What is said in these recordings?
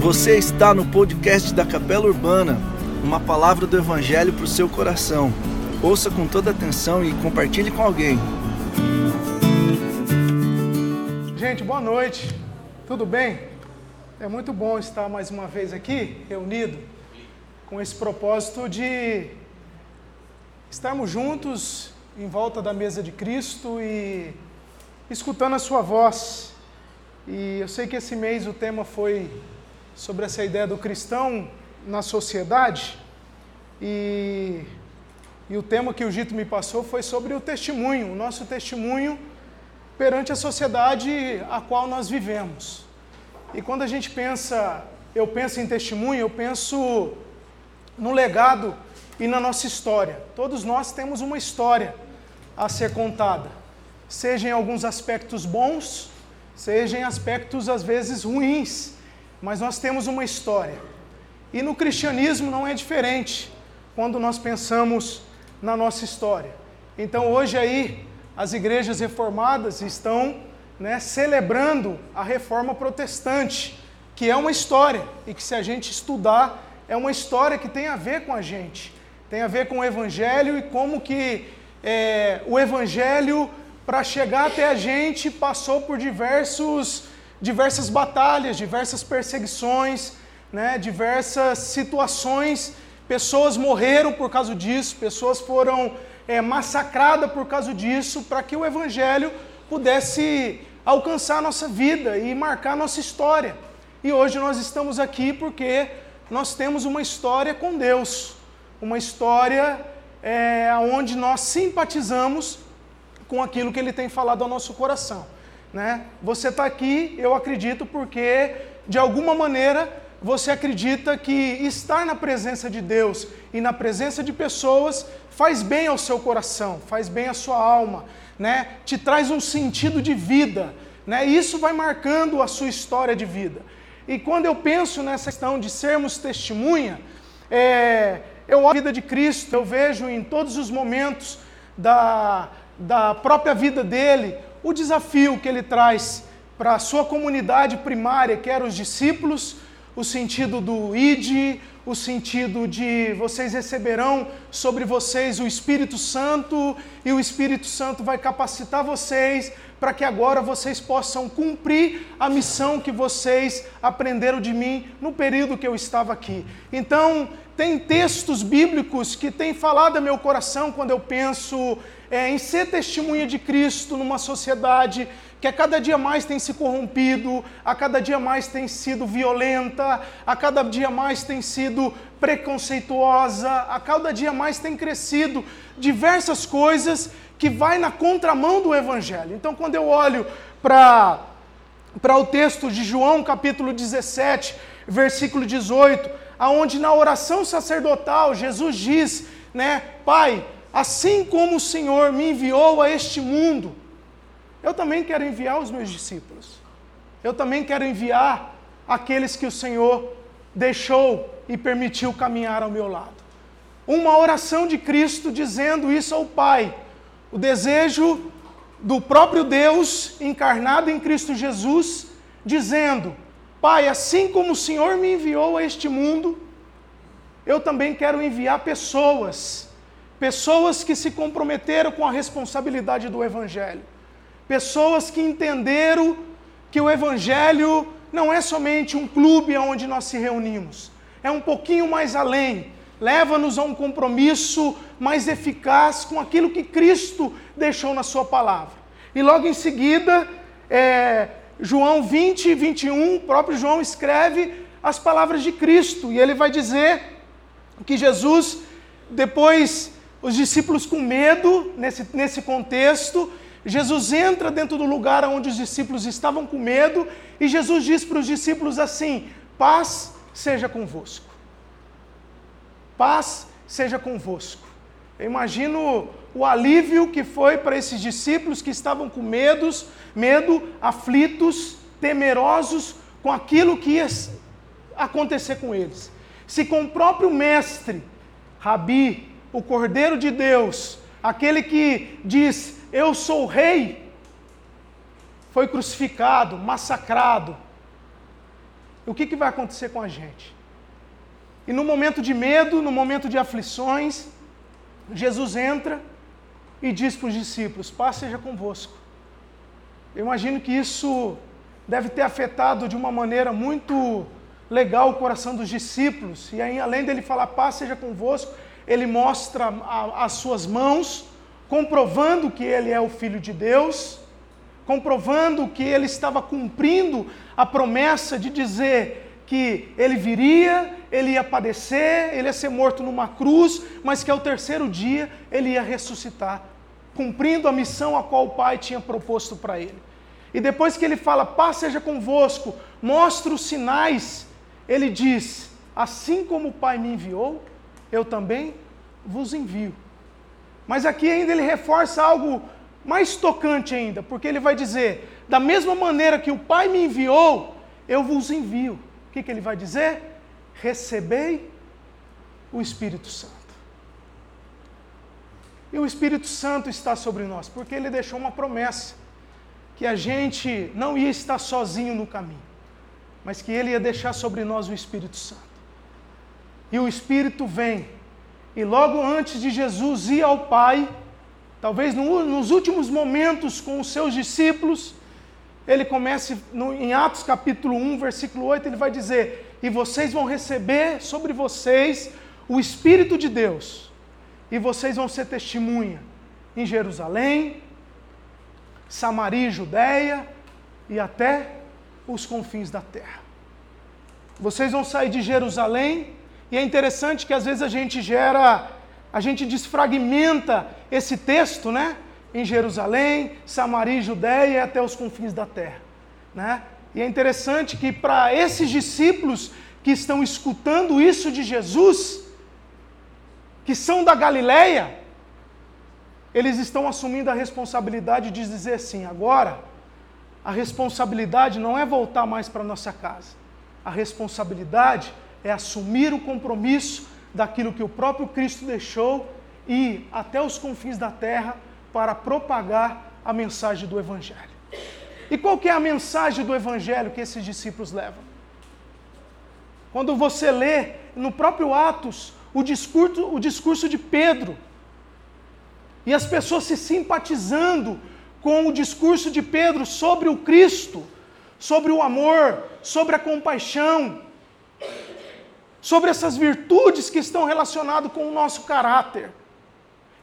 Você está no podcast da Capela Urbana, uma palavra do Evangelho para o seu coração. Ouça com toda atenção e compartilhe com alguém. Gente, boa noite. Tudo bem? É muito bom estar mais uma vez aqui, reunido, com esse propósito de estarmos juntos em volta da mesa de Cristo e escutando a sua voz. E eu sei que esse mês o tema foi sobre essa ideia do cristão na sociedade. E, e o tema que o Gito me passou foi sobre o testemunho, o nosso testemunho perante a sociedade a qual nós vivemos. E quando a gente pensa, eu penso em testemunho, eu penso no legado e na nossa história. Todos nós temos uma história a ser contada, seja em alguns aspectos bons, seja em aspectos às vezes ruins mas nós temos uma história. E no cristianismo não é diferente quando nós pensamos na nossa história. Então hoje aí as igrejas reformadas estão né, celebrando a reforma protestante, que é uma história e que se a gente estudar é uma história que tem a ver com a gente, tem a ver com o evangelho e como que é, o evangelho para chegar até a gente passou por diversos diversas batalhas, diversas perseguições, né, diversas situações. Pessoas morreram por causa disso, pessoas foram é, massacradas por causa disso, para que o Evangelho pudesse alcançar a nossa vida e marcar a nossa história. E hoje nós estamos aqui porque nós temos uma história com Deus, uma história é, onde nós simpatizamos com aquilo que Ele tem falado ao nosso coração. Né? Você está aqui, eu acredito, porque de alguma maneira você acredita que estar na presença de Deus e na presença de pessoas faz bem ao seu coração, faz bem à sua alma, né? te traz um sentido de vida. Né? Isso vai marcando a sua história de vida. E quando eu penso nessa questão de sermos testemunha, é, eu olho a vida de Cristo, eu vejo em todos os momentos da, da própria vida dele o desafio que ele traz para a sua comunidade primária, que eram os discípulos, o sentido do id, o sentido de vocês receberão sobre vocês o Espírito Santo e o Espírito Santo vai capacitar vocês para que agora vocês possam cumprir a missão que vocês aprenderam de mim no período que eu estava aqui. Então, tem textos bíblicos que têm falado ao meu coração quando eu penso é, em ser testemunha de Cristo numa sociedade que a cada dia mais tem se corrompido, a cada dia mais tem sido violenta, a cada dia mais tem sido preconceituosa, a cada dia mais tem crescido diversas coisas que vai na contramão do evangelho. Então, quando eu olho para para o texto de João, capítulo 17, versículo 18, aonde na oração sacerdotal Jesus diz, né, Pai, assim como o Senhor me enviou a este mundo, eu também quero enviar os meus discípulos. Eu também quero enviar aqueles que o Senhor deixou e permitiu caminhar ao meu lado. Uma oração de Cristo dizendo isso ao Pai. O desejo do próprio Deus encarnado em Cristo Jesus, dizendo: Pai, assim como o Senhor me enviou a este mundo, eu também quero enviar pessoas pessoas que se comprometeram com a responsabilidade do Evangelho, pessoas que entenderam que o Evangelho não é somente um clube onde nós se reunimos, é um pouquinho mais além, leva-nos a um compromisso mais eficaz com aquilo que Cristo deixou na Sua palavra. E logo em seguida, é, João 20 e 21, o próprio João escreve as palavras de Cristo, e ele vai dizer que Jesus, depois os discípulos com medo nesse, nesse contexto. Jesus entra dentro do lugar onde os discípulos estavam com medo e Jesus diz para os discípulos assim: paz seja convosco. Paz seja convosco. Eu imagino o alívio que foi para esses discípulos que estavam com medos, medo, aflitos, temerosos com aquilo que ia acontecer com eles? Se com o próprio mestre, Rabi, o Cordeiro de Deus, aquele que diz: Eu sou rei, foi crucificado, massacrado, o que, que vai acontecer com a gente? E no momento de medo, no momento de aflições, Jesus entra e diz para os discípulos: Paz seja convosco. Eu imagino que isso deve ter afetado de uma maneira muito legal o coração dos discípulos. E aí, além dele falar paz seja convosco, ele mostra as suas mãos, comprovando que ele é o Filho de Deus, comprovando que ele estava cumprindo a promessa de dizer que ele viria, ele ia padecer, ele ia ser morto numa cruz, mas que ao terceiro dia ele ia ressuscitar, cumprindo a missão a qual o Pai tinha proposto para ele. E depois que ele fala, paz seja convosco, mostra os sinais, ele diz: assim como o Pai me enviou, eu também vos envio. Mas aqui ainda ele reforça algo mais tocante ainda, porque ele vai dizer: da mesma maneira que o Pai me enviou, eu vos envio. O que, que ele vai dizer? Recebei o Espírito Santo. E o Espírito Santo está sobre nós, porque ele deixou uma promessa que a gente não ia estar sozinho no caminho, mas que Ele ia deixar sobre nós o Espírito Santo. E o Espírito vem, e logo antes de Jesus ir ao Pai, talvez no, nos últimos momentos com os seus discípulos, ele começa no, em Atos capítulo 1, versículo 8, ele vai dizer: E vocês vão receber sobre vocês o Espírito de Deus, e vocês vão ser testemunha em Jerusalém, Samaria e Judéia e até os confins da terra. Vocês vão sair de Jerusalém, e é interessante que às vezes a gente gera, a gente desfragmenta esse texto, né? Em Jerusalém, Samaria e Judéia e até os confins da terra, né? E é interessante que para esses discípulos que estão escutando isso de Jesus, que são da Galileia, eles estão assumindo a responsabilidade de dizer assim: agora, a responsabilidade não é voltar mais para nossa casa, a responsabilidade é assumir o compromisso daquilo que o próprio Cristo deixou e até os confins da terra para propagar a mensagem do Evangelho. E qual que é a mensagem do Evangelho que esses discípulos levam? Quando você lê no próprio Atos o discurso, o discurso de Pedro, e as pessoas se simpatizando com o discurso de Pedro sobre o Cristo, sobre o amor, sobre a compaixão, sobre essas virtudes que estão relacionadas com o nosso caráter.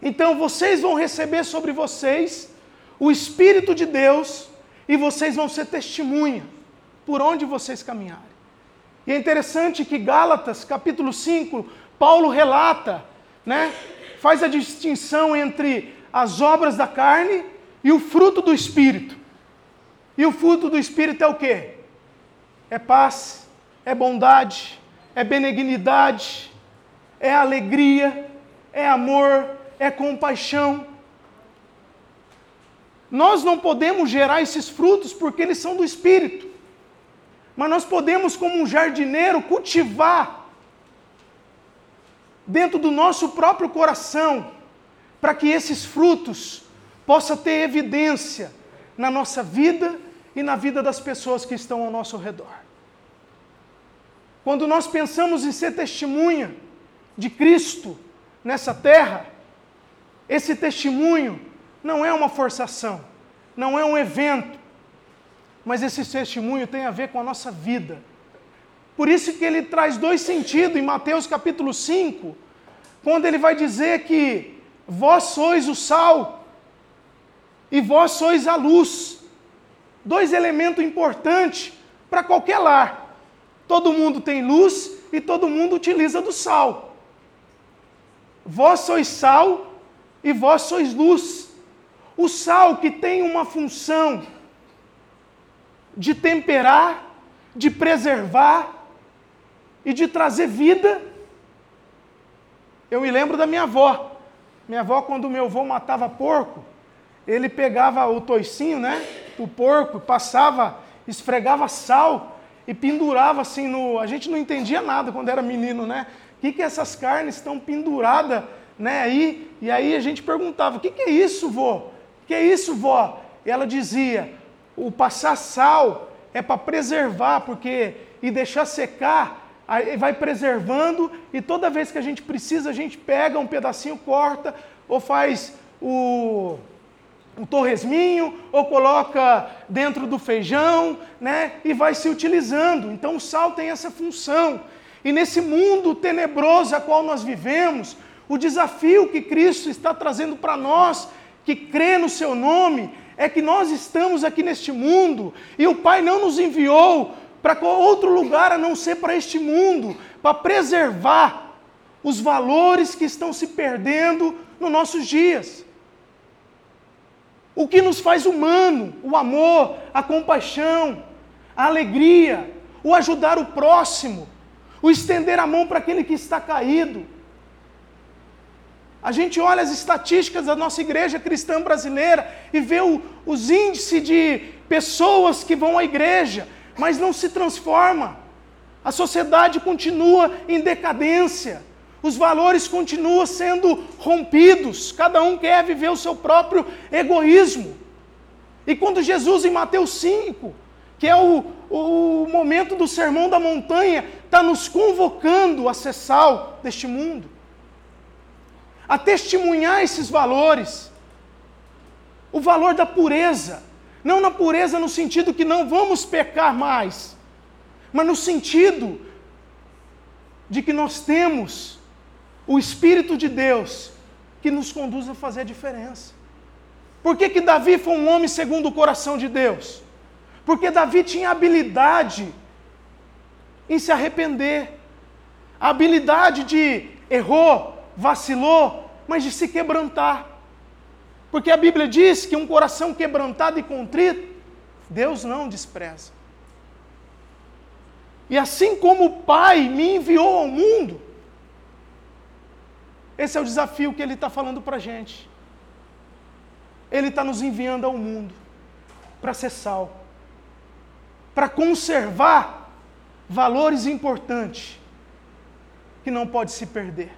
Então vocês vão receber sobre vocês o Espírito de Deus e vocês vão ser testemunha por onde vocês caminharem. E é interessante que Gálatas, capítulo 5, Paulo relata, né, faz a distinção entre as obras da carne e o fruto do Espírito. E o fruto do Espírito é o quê? É paz, é bondade, é benignidade, é alegria, é amor, é compaixão. Nós não podemos gerar esses frutos porque eles são do Espírito. Mas nós podemos, como um jardineiro, cultivar dentro do nosso próprio coração, para que esses frutos possam ter evidência na nossa vida e na vida das pessoas que estão ao nosso redor. Quando nós pensamos em ser testemunha de Cristo nessa terra, esse testemunho não é uma forçação, não é um evento, mas esse testemunho tem a ver com a nossa vida por isso que ele traz dois sentidos em Mateus capítulo 5, quando ele vai dizer que vós sois o sal e vós sois a luz. Dois elementos importantes para qualquer lar. Todo mundo tem luz e todo mundo utiliza do sal. Vós sois sal e vós sois luz. O sal que tem uma função de temperar, de preservar, e de trazer vida. Eu me lembro da minha avó. Minha avó, quando meu avô matava porco, ele pegava o toicinho, né, o porco, passava, esfregava sal, e pendurava assim no. A gente não entendia nada quando era menino, né? O que, que essas carnes estão penduradas né, aí? E aí a gente perguntava: o que, que é isso, vô? O que é isso, vó? E ela dizia: o passar sal é para preservar, porque e deixar secar, aí vai preservando, e toda vez que a gente precisa, a gente pega um pedacinho, corta, ou faz o um torresminho ou coloca dentro do feijão, né? E vai se utilizando. Então o sal tem essa função. E nesse mundo tenebroso a qual nós vivemos, o desafio que Cristo está trazendo para nós, que crê no seu nome, é que nós estamos aqui neste mundo e o Pai não nos enviou para outro lugar a não ser para este mundo, para preservar os valores que estão se perdendo nos nossos dias. O que nos faz humano, o amor, a compaixão, a alegria, o ajudar o próximo, o estender a mão para aquele que está caído. A gente olha as estatísticas da nossa igreja cristã brasileira e vê o, os índices de pessoas que vão à igreja, mas não se transforma. A sociedade continua em decadência os valores continuam sendo rompidos, cada um quer viver o seu próprio egoísmo. E quando Jesus, em Mateus 5, que é o, o momento do sermão da montanha, está nos convocando a ser sal deste mundo, a testemunhar esses valores, o valor da pureza, não na pureza no sentido que não vamos pecar mais, mas no sentido de que nós temos o Espírito de Deus que nos conduz a fazer a diferença. Por que, que Davi foi um homem segundo o coração de Deus? Porque Davi tinha habilidade em se arrepender, a habilidade de errou, vacilou, mas de se quebrantar. Porque a Bíblia diz que um coração quebrantado e contrito, Deus não despreza. E assim como o Pai me enviou ao mundo, esse é o desafio que ele está falando para a gente. Ele está nos enviando ao mundo para ser sal, para conservar valores importantes que não pode se perder.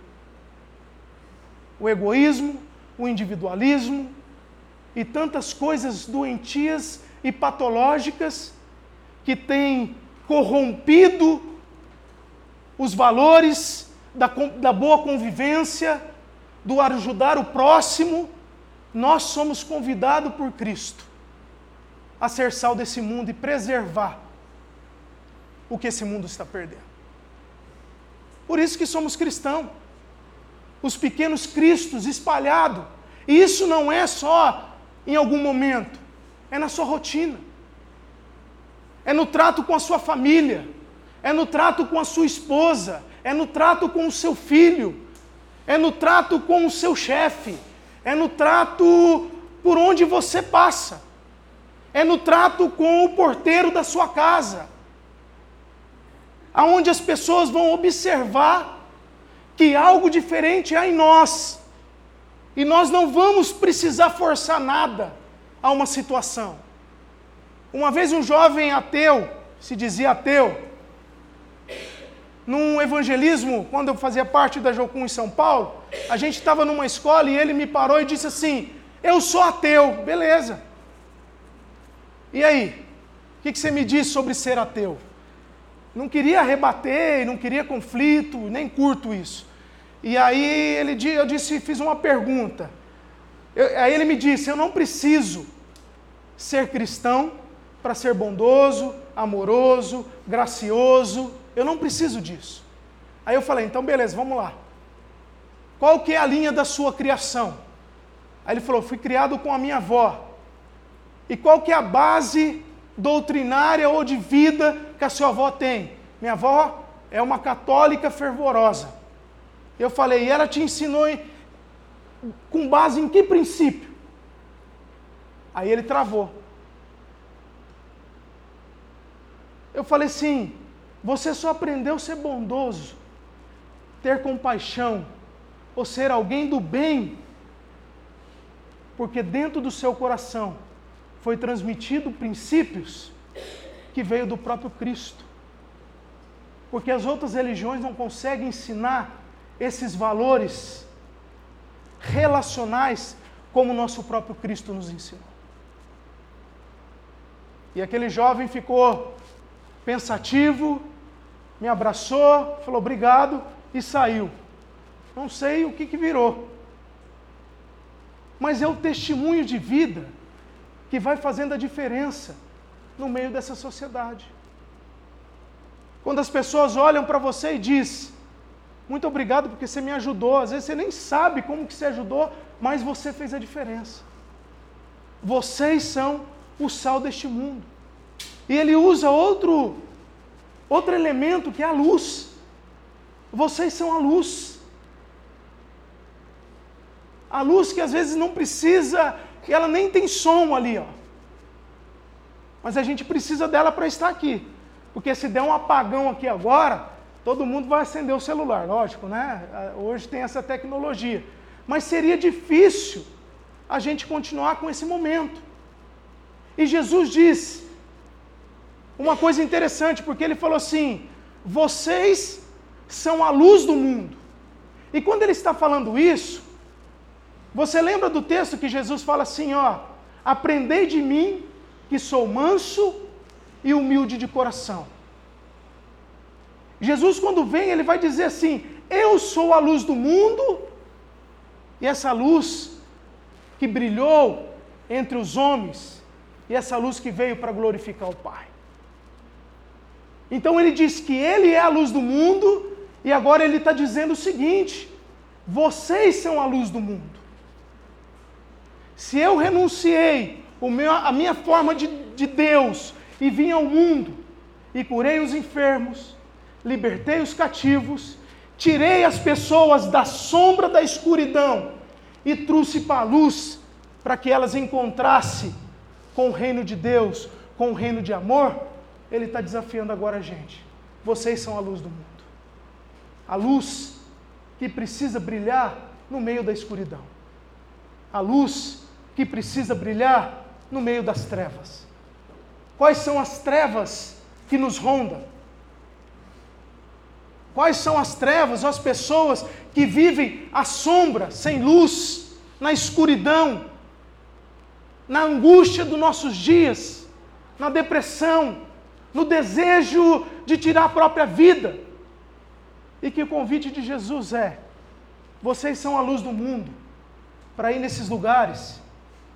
O egoísmo, o individualismo e tantas coisas doentias e patológicas que têm corrompido os valores da, da boa convivência, do ajudar o próximo, nós somos convidados por Cristo a ser sal desse mundo e preservar o que esse mundo está perdendo. Por isso que somos cristãos. Os pequenos cristos espalhados. E isso não é só em algum momento, é na sua rotina. É no trato com a sua família, é no trato com a sua esposa, é no trato com o seu filho, é no trato com o seu chefe, é no trato por onde você passa, é no trato com o porteiro da sua casa, aonde as pessoas vão observar que algo diferente há em nós, e nós não vamos precisar forçar nada a uma situação. Uma vez um jovem ateu, se dizia ateu, num evangelismo, quando eu fazia parte da Jocum em São Paulo, a gente estava numa escola e ele me parou e disse assim: Eu sou ateu, beleza. E aí? O que, que você me diz sobre ser ateu? Não queria rebater, não queria conflito, nem curto isso. E aí ele, eu disse, fiz uma pergunta. Eu, aí ele me disse: Eu não preciso ser cristão para ser bondoso, amoroso, gracioso eu não preciso disso. Aí eu falei, então beleza, vamos lá. Qual que é a linha da sua criação? Aí ele falou, fui criado com a minha avó. E qual que é a base doutrinária ou de vida que a sua avó tem? Minha avó é uma católica fervorosa. Eu falei, e ela te ensinou em, com base em que princípio? Aí ele travou. Eu falei assim, você só aprendeu a ser bondoso, ter compaixão, ou ser alguém do bem, porque dentro do seu coração foi transmitido princípios que veio do próprio Cristo. porque as outras religiões não conseguem ensinar esses valores relacionais como o nosso próprio Cristo nos ensinou. E aquele jovem ficou pensativo, me abraçou, falou obrigado e saiu. Não sei o que, que virou. Mas é o testemunho de vida que vai fazendo a diferença no meio dessa sociedade. Quando as pessoas olham para você e diz: "Muito obrigado porque você me ajudou". Às vezes você nem sabe como que você ajudou, mas você fez a diferença. Vocês são o sal deste mundo. E ele usa outro outro elemento que é a luz. Vocês são a luz. A luz que às vezes não precisa, ela nem tem som ali, ó. Mas a gente precisa dela para estar aqui. Porque se der um apagão aqui agora, todo mundo vai acender o celular, lógico, né? Hoje tem essa tecnologia. Mas seria difícil a gente continuar com esse momento. E Jesus disse uma coisa interessante, porque ele falou assim: vocês são a luz do mundo. E quando ele está falando isso, você lembra do texto que Jesus fala assim, ó: Aprendei de mim, que sou manso e humilde de coração. Jesus, quando vem, ele vai dizer assim: Eu sou a luz do mundo, e essa luz que brilhou entre os homens, e essa luz que veio para glorificar o Pai. Então ele diz que ele é a luz do mundo, e agora ele está dizendo o seguinte: vocês são a luz do mundo. Se eu renunciei meu, a minha forma de, de Deus e vim ao mundo e curei os enfermos, libertei os cativos, tirei as pessoas da sombra da escuridão e trouxe para a luz para que elas encontrassem com o reino de Deus, com o reino de amor, ele está desafiando agora a gente. Vocês são a luz do mundo. A luz que precisa brilhar no meio da escuridão. A luz que precisa brilhar no meio das trevas. Quais são as trevas que nos rondam? Quais são as trevas, as pessoas que vivem à sombra, sem luz, na escuridão, na angústia dos nossos dias, na depressão, no desejo de tirar a própria vida. E que o convite de Jesus é: vocês são a luz do mundo, para ir nesses lugares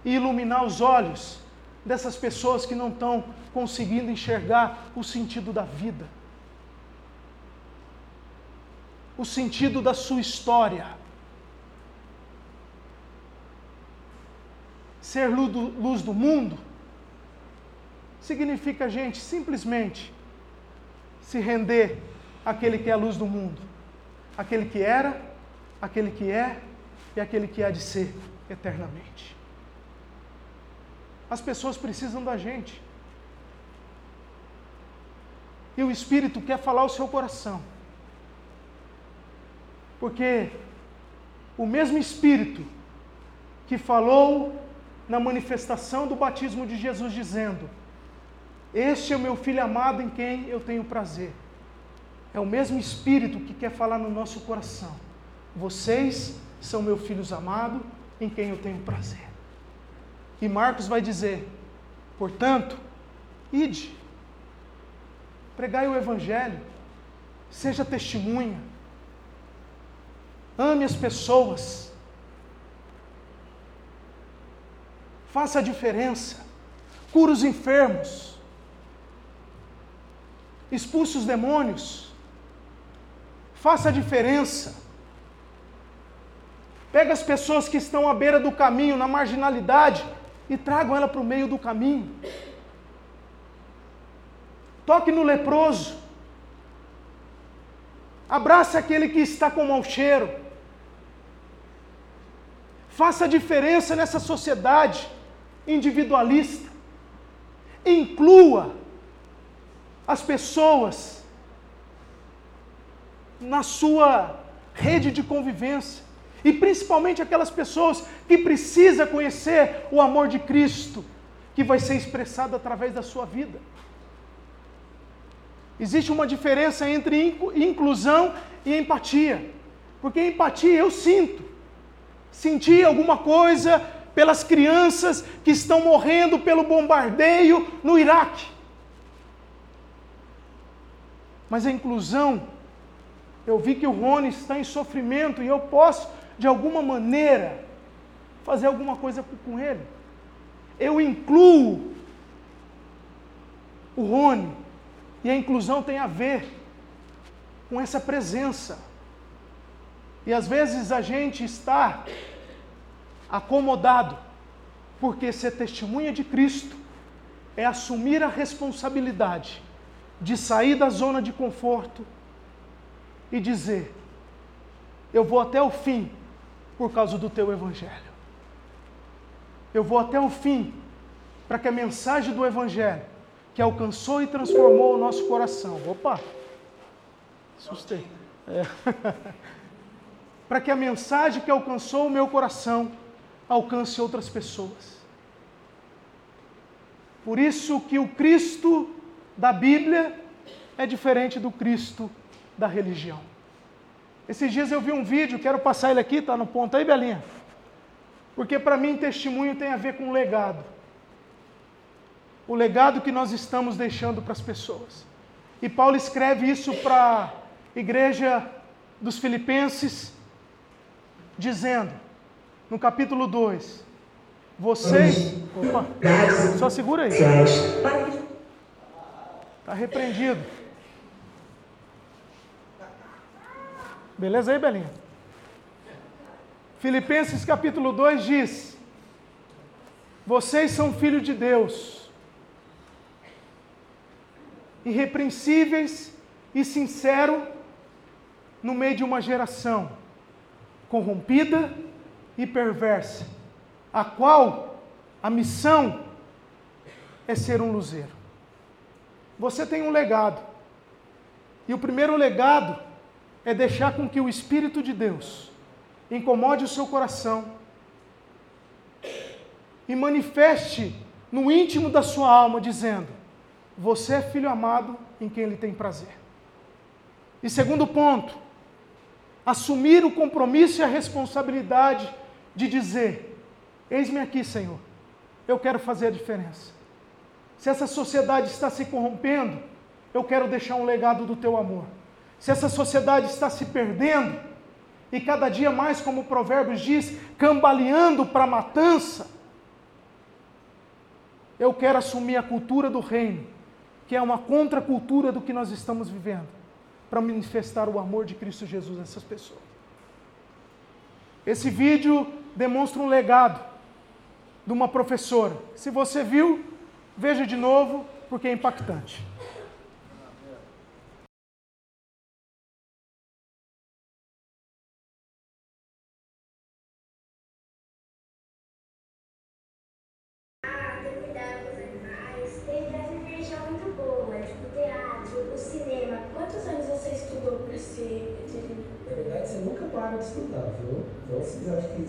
e iluminar os olhos dessas pessoas que não estão conseguindo enxergar o sentido da vida, o sentido da sua história. Ser luz do mundo significa a gente simplesmente se render àquele que é a luz do mundo, aquele que era, aquele que é e aquele que há de ser eternamente. As pessoas precisam da gente. E o Espírito quer falar o seu coração. Porque o mesmo Espírito que falou na manifestação do batismo de Jesus, dizendo: este é o meu filho amado em quem eu tenho prazer. É o mesmo Espírito que quer falar no nosso coração. Vocês são meus filhos amados em quem eu tenho prazer. E Marcos vai dizer: portanto, ide, pregai o Evangelho, seja testemunha, ame as pessoas, faça a diferença, cura os enfermos expulse os demônios, faça a diferença. Pega as pessoas que estão à beira do caminho, na marginalidade, e tragam ela para o meio do caminho. Toque no leproso. Abrace aquele que está com mau cheiro. Faça a diferença nessa sociedade individualista. Inclua as pessoas na sua rede de convivência. E principalmente aquelas pessoas que precisam conhecer o amor de Cristo, que vai ser expressado através da sua vida. Existe uma diferença entre inclusão e empatia. Porque empatia eu sinto. Sentir alguma coisa pelas crianças que estão morrendo pelo bombardeio no Iraque. Mas a inclusão, eu vi que o Rony está em sofrimento e eu posso, de alguma maneira, fazer alguma coisa com ele. Eu incluo o Rony e a inclusão tem a ver com essa presença. E às vezes a gente está acomodado, porque ser testemunha de Cristo é assumir a responsabilidade de sair da zona de conforto e dizer: Eu vou até o fim por causa do teu Evangelho. Eu vou até o fim para que a mensagem do Evangelho que alcançou e transformou o nosso coração. Opa! Assustei. É. para que a mensagem que alcançou o meu coração alcance outras pessoas. Por isso que o Cristo da Bíblia é diferente do Cristo da religião. Esses dias eu vi um vídeo, quero passar ele aqui, está no ponto aí, Belinha. Porque para mim testemunho tem a ver com legado. O legado que nós estamos deixando para as pessoas. E Paulo escreve isso para a igreja dos Filipenses, dizendo: no capítulo 2. Vocês. Opa, só segura aí. Está repreendido. Beleza aí, Belinha? Filipenses capítulo 2 diz: Vocês são filhos de Deus, irrepreensíveis e sinceros no meio de uma geração corrompida e perversa, a qual a missão é ser um luzeiro. Você tem um legado. E o primeiro legado é deixar com que o Espírito de Deus incomode o seu coração e manifeste no íntimo da sua alma, dizendo: Você é filho amado em quem Ele tem prazer. E segundo ponto, assumir o compromisso e a responsabilidade de dizer: Eis-me aqui, Senhor, eu quero fazer a diferença. Se essa sociedade está se corrompendo, eu quero deixar um legado do teu amor. Se essa sociedade está se perdendo, e cada dia mais, como o Provérbios diz, cambaleando para a matança, eu quero assumir a cultura do reino, que é uma contracultura do que nós estamos vivendo, para manifestar o amor de Cristo Jesus a essas pessoas. Esse vídeo demonstra um legado de uma professora. Se você viu, veja de novo, porque é impactante.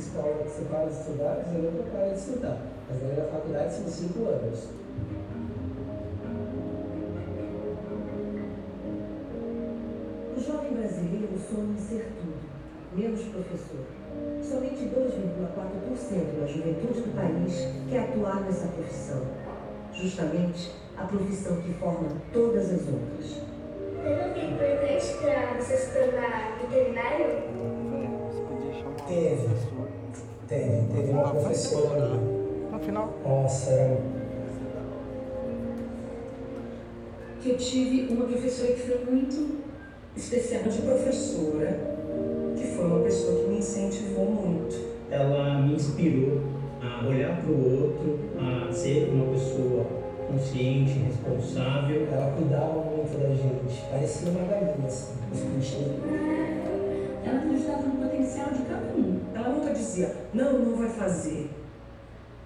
escola que você para de estudar, você nunca para de estudar. Mas daí na faculdade são cinco anos. O jovem brasileiro sonha em ser tudo, menos professor. Somente 2,4% da juventude do país quer atuar nessa profissão. Justamente a profissão que forma todas as outras. Teve alguém importante para você se tornar veterinário? Teve. Teve, teve uma professora. No final? Nossa, era... Que eu tive uma professora que foi muito especial. De professora, que foi uma pessoa que me incentivou muito. Ela me inspirou a olhar para o outro, a ser uma pessoa consciente, responsável. Ela cuidava muito da gente, parecia uma galinha, assim, Ela acreditava no potencial de cada um. Ela nunca dizia, não, não vai fazer.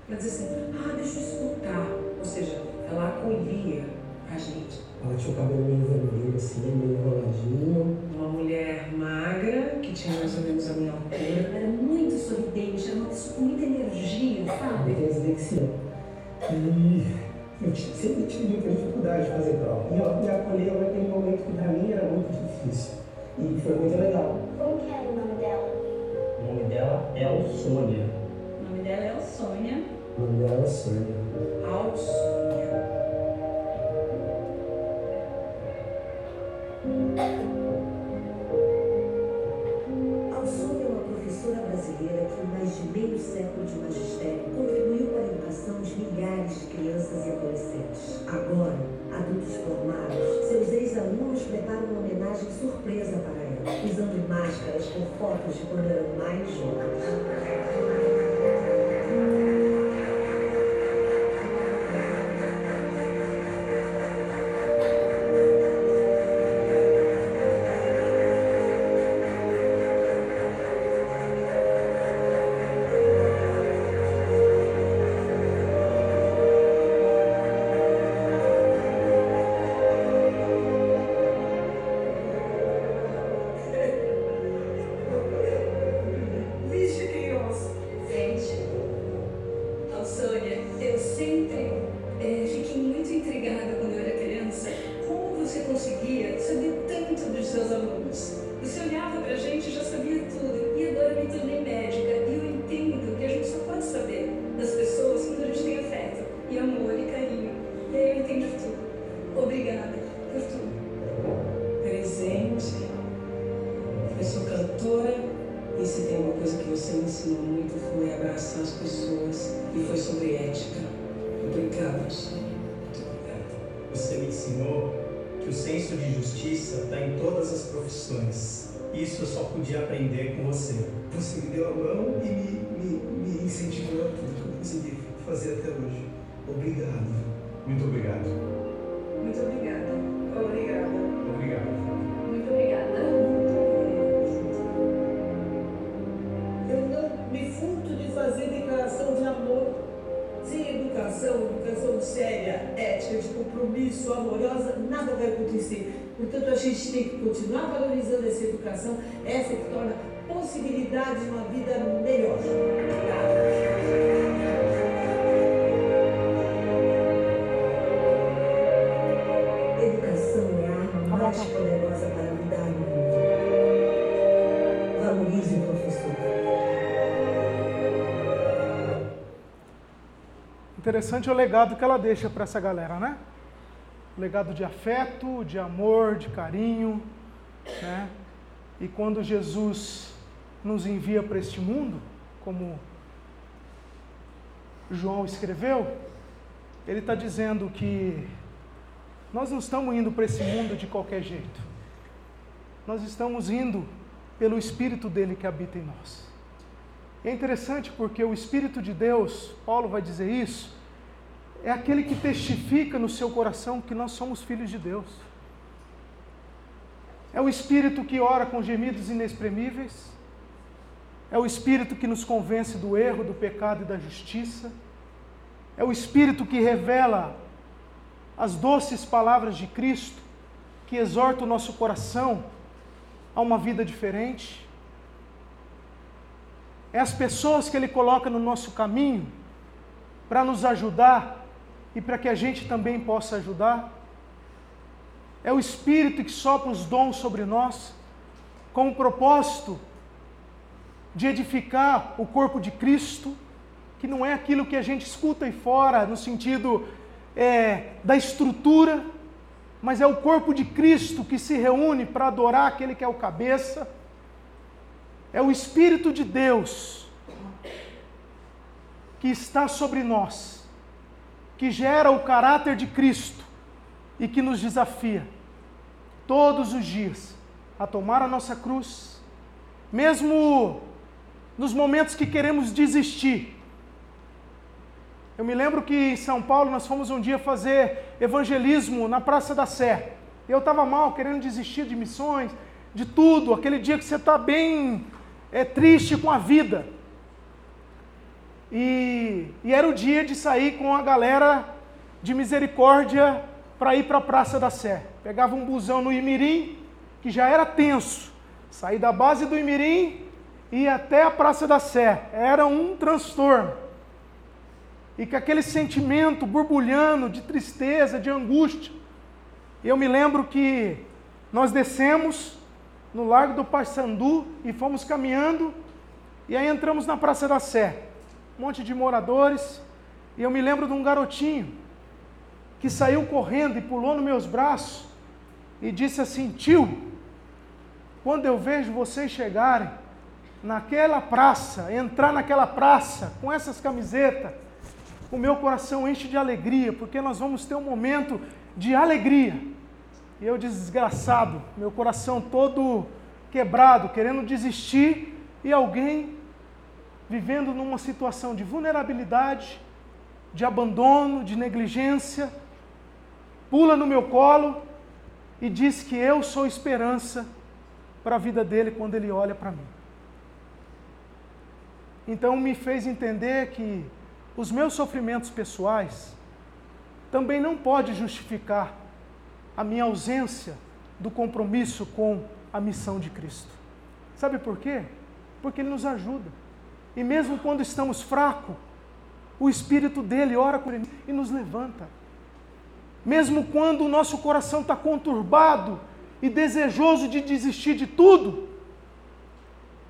Ela dizia assim, ah, deixa eu escutar. Ou seja, ela acolhia a gente. Ela tinha o cabelo meio vermelho, assim, meio enroladinho. Uma mulher magra, que tinha mais ou menos a minha altura. Era muito sorridente, era uma pessoa com muita energia, sabe? Tem dislexia. E eu sempre tive muita dificuldade de fazer prova. E ela me acolheu naquele momento momento que para mim era muito difícil. E foi muito legal. Como que era o nome dela? O nome dela é Alsônia. O nome dela é Alsônia. O nome dela é Alsônia. Alsônia. É uma professora brasileira que, em mais de meio século de magistério, contribuiu para a educação de milhares de crianças e adolescentes. Agora, adultos formados, seus ex-alunos preparam uma homenagem surpresa para ela, usando máscaras com fotos de quando eram mais jovens. Fazer até hoje. Obrigado. Muito obrigado. Muito obrigada. Obrigada. Obrigado. Muito obrigada. Eu não me furto de fazer declaração de amor. Sem educação, educação séria, ética, de compromisso, amorosa, nada vai acontecer. Portanto, a gente tem que continuar valorizando essa educação, essa que torna possibilidade de uma vida melhor. Educação é a arma mais poderosa para mudar o mundo. Valorize o professor. Interessante é o legado que ela deixa para essa galera, né? Legado de afeto, de amor, de carinho, né? E quando Jesus nos envia para este mundo, como João escreveu, ele está dizendo que nós não estamos indo para esse mundo de qualquer jeito. Nós estamos indo pelo Espírito dele que habita em nós. É interessante porque o Espírito de Deus, Paulo vai dizer isso, é aquele que testifica no seu coração que nós somos filhos de Deus. É o Espírito que ora com gemidos inexprimíveis. É o Espírito que nos convence do erro, do pecado e da justiça. É o Espírito que revela as doces palavras de Cristo, que exorta o nosso coração a uma vida diferente. É as pessoas que Ele coloca no nosso caminho para nos ajudar e para que a gente também possa ajudar. É o Espírito que sopra os dons sobre nós, com o propósito de edificar o corpo de Cristo, que não é aquilo que a gente escuta aí fora, no sentido é, da estrutura, mas é o corpo de Cristo que se reúne para adorar aquele que é o cabeça. É o Espírito de Deus que está sobre nós, que gera o caráter de Cristo e que nos desafia todos os dias a tomar a nossa cruz, mesmo nos momentos que queremos desistir. Eu me lembro que em São Paulo nós fomos um dia fazer evangelismo na Praça da Sé. Eu estava mal, querendo desistir de missões, de tudo. Aquele dia que você está bem é, triste com a vida. E, e era o dia de sair com a galera de misericórdia para ir para a Praça da Sé. Pegava um busão no Imirim, que já era tenso. Sair da base do Imirim e até a Praça da Sé. Era um transtorno e com aquele sentimento borbulhando de tristeza, de angústia. Eu me lembro que Nós descemos no Largo do Paissandu e fomos caminhando, e aí entramos na Praça da Sé. Um monte de moradores, e eu me lembro de um garotinho que saiu correndo e pulou nos meus braços e disse assim: Tio, quando eu vejo vocês chegarem naquela praça, entrar naquela praça com essas camisetas, o meu coração enche de alegria, porque nós vamos ter um momento de alegria. E eu, desgraçado, meu coração todo quebrado, querendo desistir, e alguém vivendo numa situação de vulnerabilidade, de abandono, de negligência, pula no meu colo e diz que eu sou esperança para a vida dele quando ele olha para mim. Então me fez entender que os meus sofrimentos pessoais também não pode justificar a minha ausência do compromisso com a missão de Cristo. Sabe por quê? Porque Ele nos ajuda. E mesmo quando estamos fracos, o Espírito dele ora por ele e nos levanta. Mesmo quando o nosso coração está conturbado e desejoso de desistir de tudo,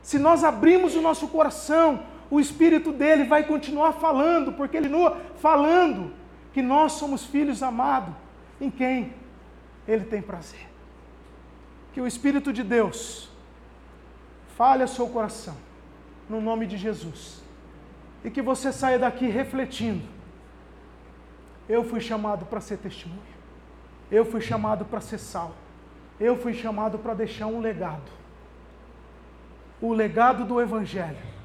se nós abrimos o nosso coração, o Espírito dele vai continuar falando, porque ele continua falando que nós somos filhos amados, em quem ele tem prazer. Que o Espírito de Deus fale ao seu coração, no nome de Jesus, e que você saia daqui refletindo. Eu fui chamado para ser testemunho, eu fui chamado para ser sal, eu fui chamado para deixar um legado. O legado do Evangelho,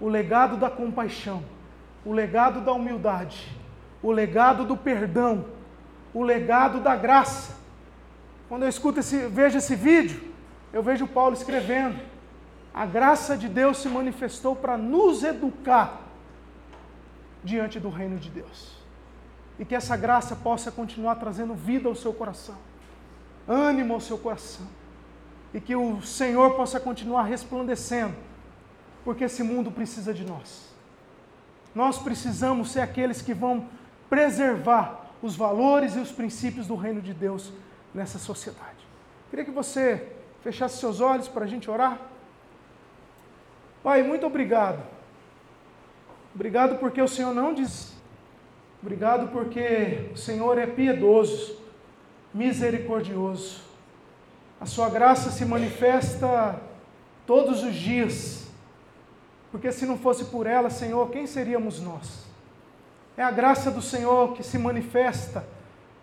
o legado da compaixão, o legado da humildade, o legado do perdão, o legado da graça. Quando eu escuto esse, vejo esse vídeo, eu vejo Paulo escrevendo: a graça de Deus se manifestou para nos educar diante do reino de Deus. E que essa graça possa continuar trazendo vida ao seu coração, ânimo ao seu coração e que o Senhor possa continuar resplandecendo, porque esse mundo precisa de nós. Nós precisamos ser aqueles que vão preservar os valores e os princípios do reino de Deus nessa sociedade. Queria que você fechasse seus olhos para a gente orar. Pai, muito obrigado. Obrigado porque o Senhor não diz. Obrigado porque o Senhor é piedoso, misericordioso. A sua graça se manifesta todos os dias, porque se não fosse por ela, Senhor, quem seríamos nós? É a graça do Senhor que se manifesta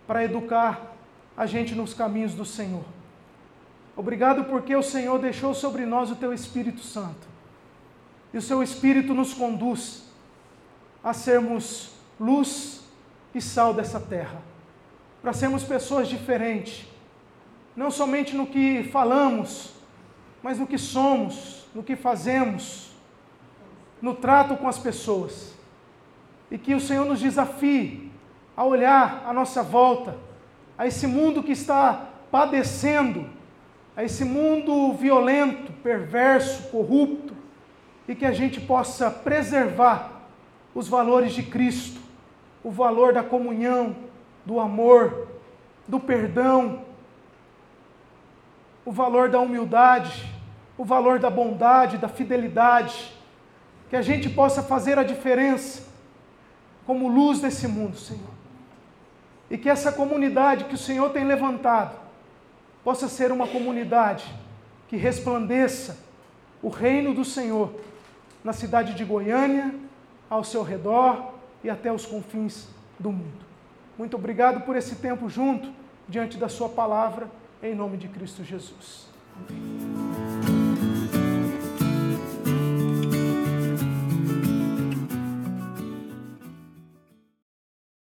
para educar a gente nos caminhos do Senhor. Obrigado porque o Senhor deixou sobre nós o teu Espírito Santo. E o seu Espírito nos conduz a sermos luz e sal dessa terra, para sermos pessoas diferentes não somente no que falamos, mas no que somos, no que fazemos, no trato com as pessoas. E que o Senhor nos desafie a olhar à nossa volta, a esse mundo que está padecendo, a esse mundo violento, perverso, corrupto, e que a gente possa preservar os valores de Cristo, o valor da comunhão, do amor, do perdão, o valor da humildade, o valor da bondade, da fidelidade, que a gente possa fazer a diferença como luz desse mundo, Senhor. E que essa comunidade que o Senhor tem levantado possa ser uma comunidade que resplandeça o reino do Senhor na cidade de Goiânia, ao seu redor e até os confins do mundo. Muito obrigado por esse tempo junto diante da Sua palavra em nome de Cristo Jesus. Amém.